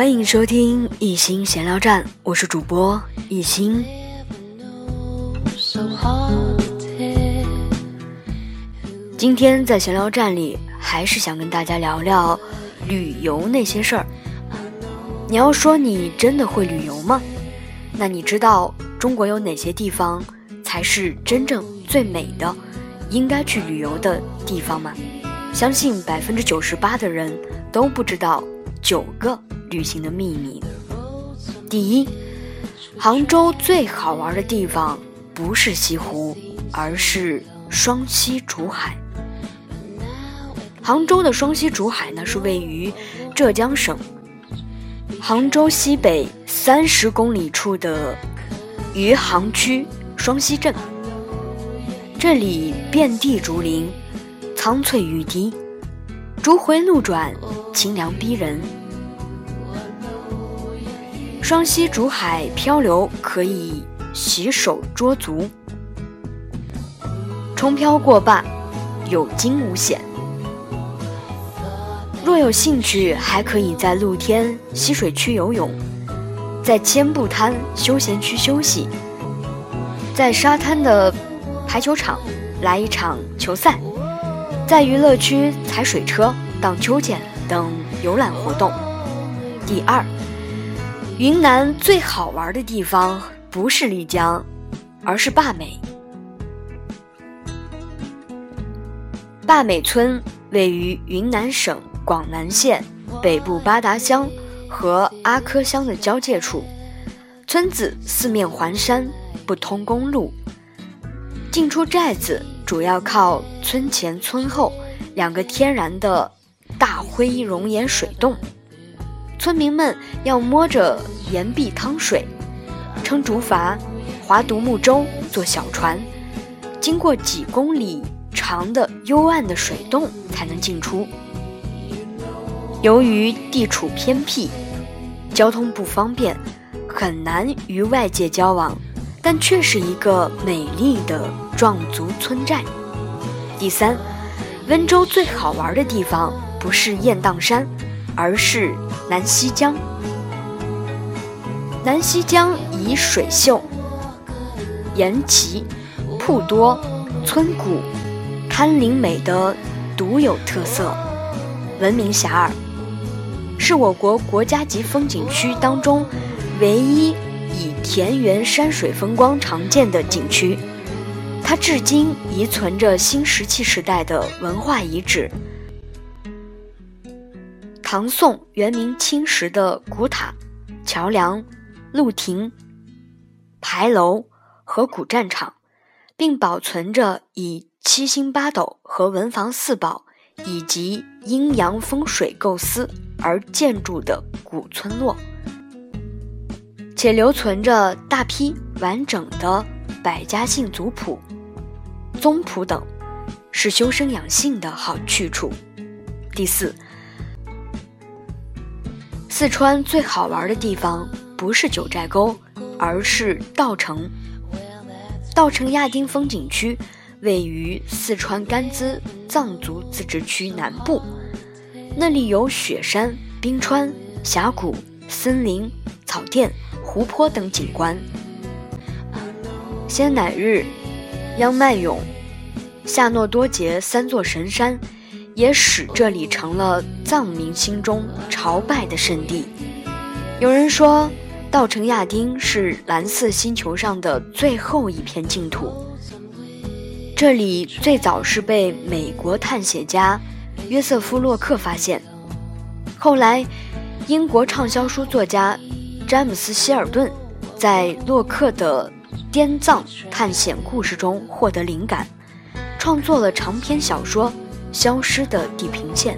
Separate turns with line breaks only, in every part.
欢迎收听一心闲聊站，我是主播一心。今天在闲聊站里，还是想跟大家聊聊旅游那些事儿。你要说你真的会旅游吗？那你知道中国有哪些地方才是真正最美的，应该去旅游的地方吗？相信百分之九十八的人都不知道九个旅行的秘密。第一，杭州最好玩的地方不是西湖，而是双溪竹海。杭州的双溪竹海呢，是位于浙江省杭州西北三十公里处的余杭区双溪镇。这里遍地竹林。苍翠欲滴，竹回路转，清凉逼人。双溪竹海漂流，可以洗手捉足。冲漂过半，有惊无险。若有兴趣，还可以在露天溪水区游泳，在千步滩休闲区休息，在沙滩的排球场来一场球赛。在娱乐区踩水车、荡秋千等游览活动。第二，云南最好玩的地方不是丽江，而是坝美。坝美村位于云南省广南县北部八达乡和阿科乡的交界处，村子四面环山，不通公路，进出寨子。主要靠村前村后两个天然的大灰熔岩水洞，村民们要摸着岩壁趟水，撑竹筏、划独木舟、坐小船，经过几公里长的幽暗的水洞才能进出。由于地处偏僻，交通不方便，很难与外界交往。但却是一个美丽的壮族村寨。第三，温州最好玩的地方不是雁荡山，而是南溪江。南溪江以水秀、岩奇、瀑多、村古、滩林美的独有特色，闻名遐迩，是我国国家级风景区当中唯一。以田园山水风光常见的景区，它至今遗存着新石器时代的文化遗址，唐宋元明清时的古塔、桥梁、路亭、牌楼和古战场，并保存着以七星八斗和文房四宝以及阴阳风水构思而建筑的古村落。且留存着大批完整的百家姓族谱、宗谱等，是修身养性的好去处。第四，四川最好玩的地方不是九寨沟，而是稻城。稻城亚丁风景区位于四川甘孜藏族自治区南部，那里有雪山、冰川、峡谷、森林、草甸。湖泊等景观，仙乃日、央麦勇、夏诺多杰三座神山，也使这里成了藏民心中朝拜的圣地。有人说，稻城亚丁是蓝色星球上的最后一片净土。这里最早是被美国探险家约瑟夫·洛克发现，后来英国畅销书作家。詹姆斯·希尔顿在洛克的滇藏探险故事中获得灵感，创作了长篇小说《消失的地平线》，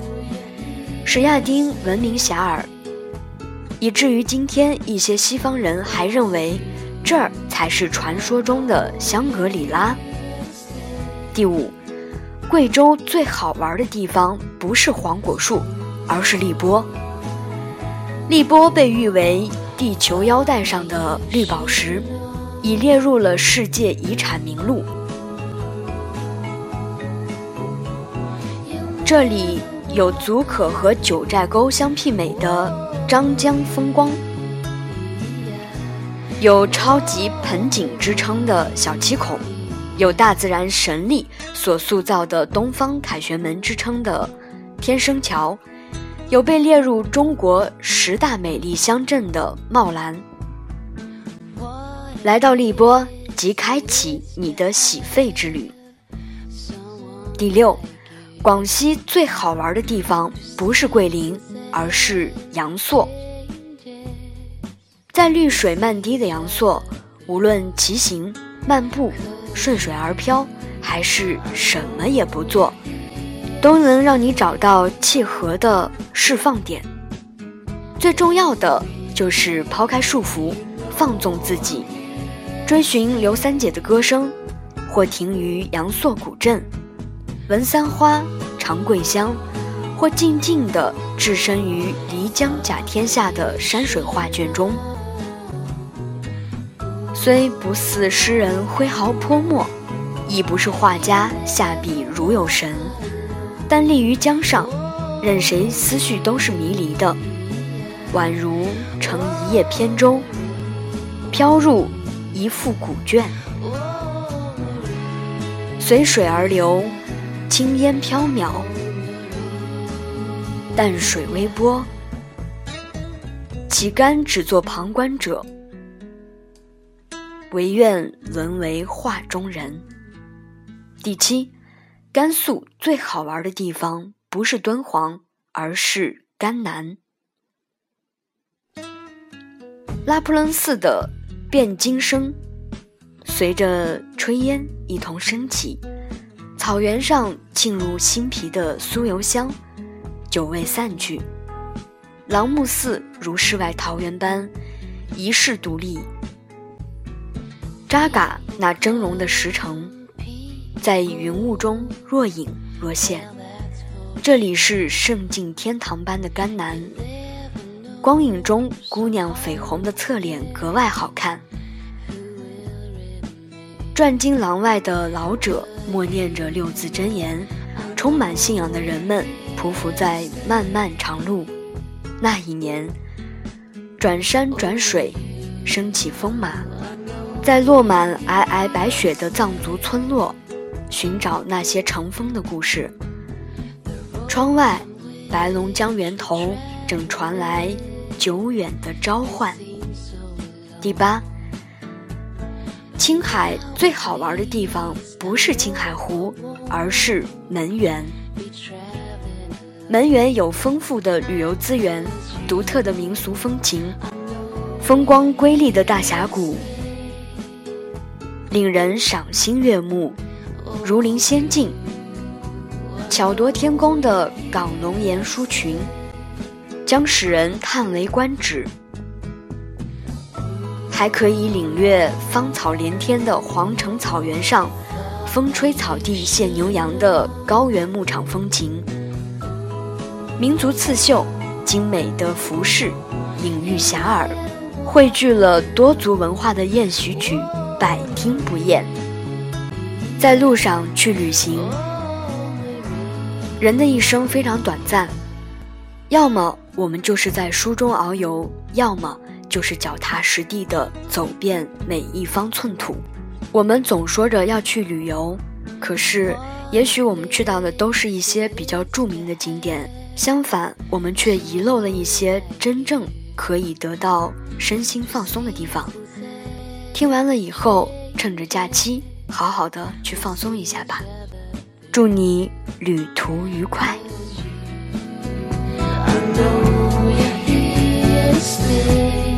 使亚丁闻名遐迩，以至于今天一些西方人还认为这儿才是传说中的香格里拉。第五，贵州最好玩的地方不是黄果树，而是荔波。荔波被誉为。地球腰带上的绿宝石，已列入了世界遗产名录。这里有足可和九寨沟相媲美的张江风光，有超级盆景之称的小七孔，有大自然神力所塑造的东方凯旋门之称的天生桥，有被列入中国十大美丽乡镇的茂兰。来到荔波，即开启你的洗肺之旅。第六，广西最好玩的地方不是桂林，而是阳朔。在绿水漫堤的阳朔，无论骑行、漫步、顺水而漂，还是什么也不做，都能让你找到契合的释放点。最重要的就是抛开束缚，放纵自己。追寻刘三姐的歌声，或停于阳朔古镇，闻三花尝桂香，或静静地置身于漓江甲天下的山水画卷中。虽不似诗人挥毫泼墨，亦不是画家下笔如有神，但立于江上，任谁思绪都是迷离的，宛如乘一叶扁舟，飘入。一副古卷，随水而流，轻烟飘渺，淡水微波，岂甘只做旁观者？唯愿沦为画中人。第七，甘肃最好玩的地方不是敦煌，而是甘南。拉卜楞寺的。汴京声随着炊烟一同升起，草原上沁入心脾的酥油香，久未散去。朗木寺如世外桃源般遗世独立。扎嘎那峥嵘的石城，在云雾中若隐若现。这里是圣境天堂般的甘南。光影中，姑娘绯红的侧脸格外好看。转经廊外的老者默念着六字真言，充满信仰的人们匍匐在漫漫长路。那一年，转山转水，升起风马，在落满皑皑白雪的藏族村落，寻找那些乘风的故事。窗外，白龙江源头正传来。久远的召唤。第八，青海最好玩的地方不是青海湖，而是门源。门源有丰富的旅游资源，独特的民俗风情，风光瑰丽的大峡谷，令人赏心悦目，如临仙境。巧夺天工的港龙岩书群。将使人叹为观止，还可以领略芳草连天的黄城草原上，风吹草低见牛羊的高原牧场风情。民族刺绣、精美的服饰，隐喻遐迩，汇聚了多族文化的宴席曲，百听不厌。在路上去旅行，人的一生非常短暂。要么我们就是在书中遨游，要么就是脚踏实地的走遍每一方寸土。我们总说着要去旅游，可是也许我们去到的都是一些比较著名的景点，相反，我们却遗漏了一些真正可以得到身心放松的地方。听完了以后，趁着假期，好好的去放松一下吧。祝你旅途愉快。stay.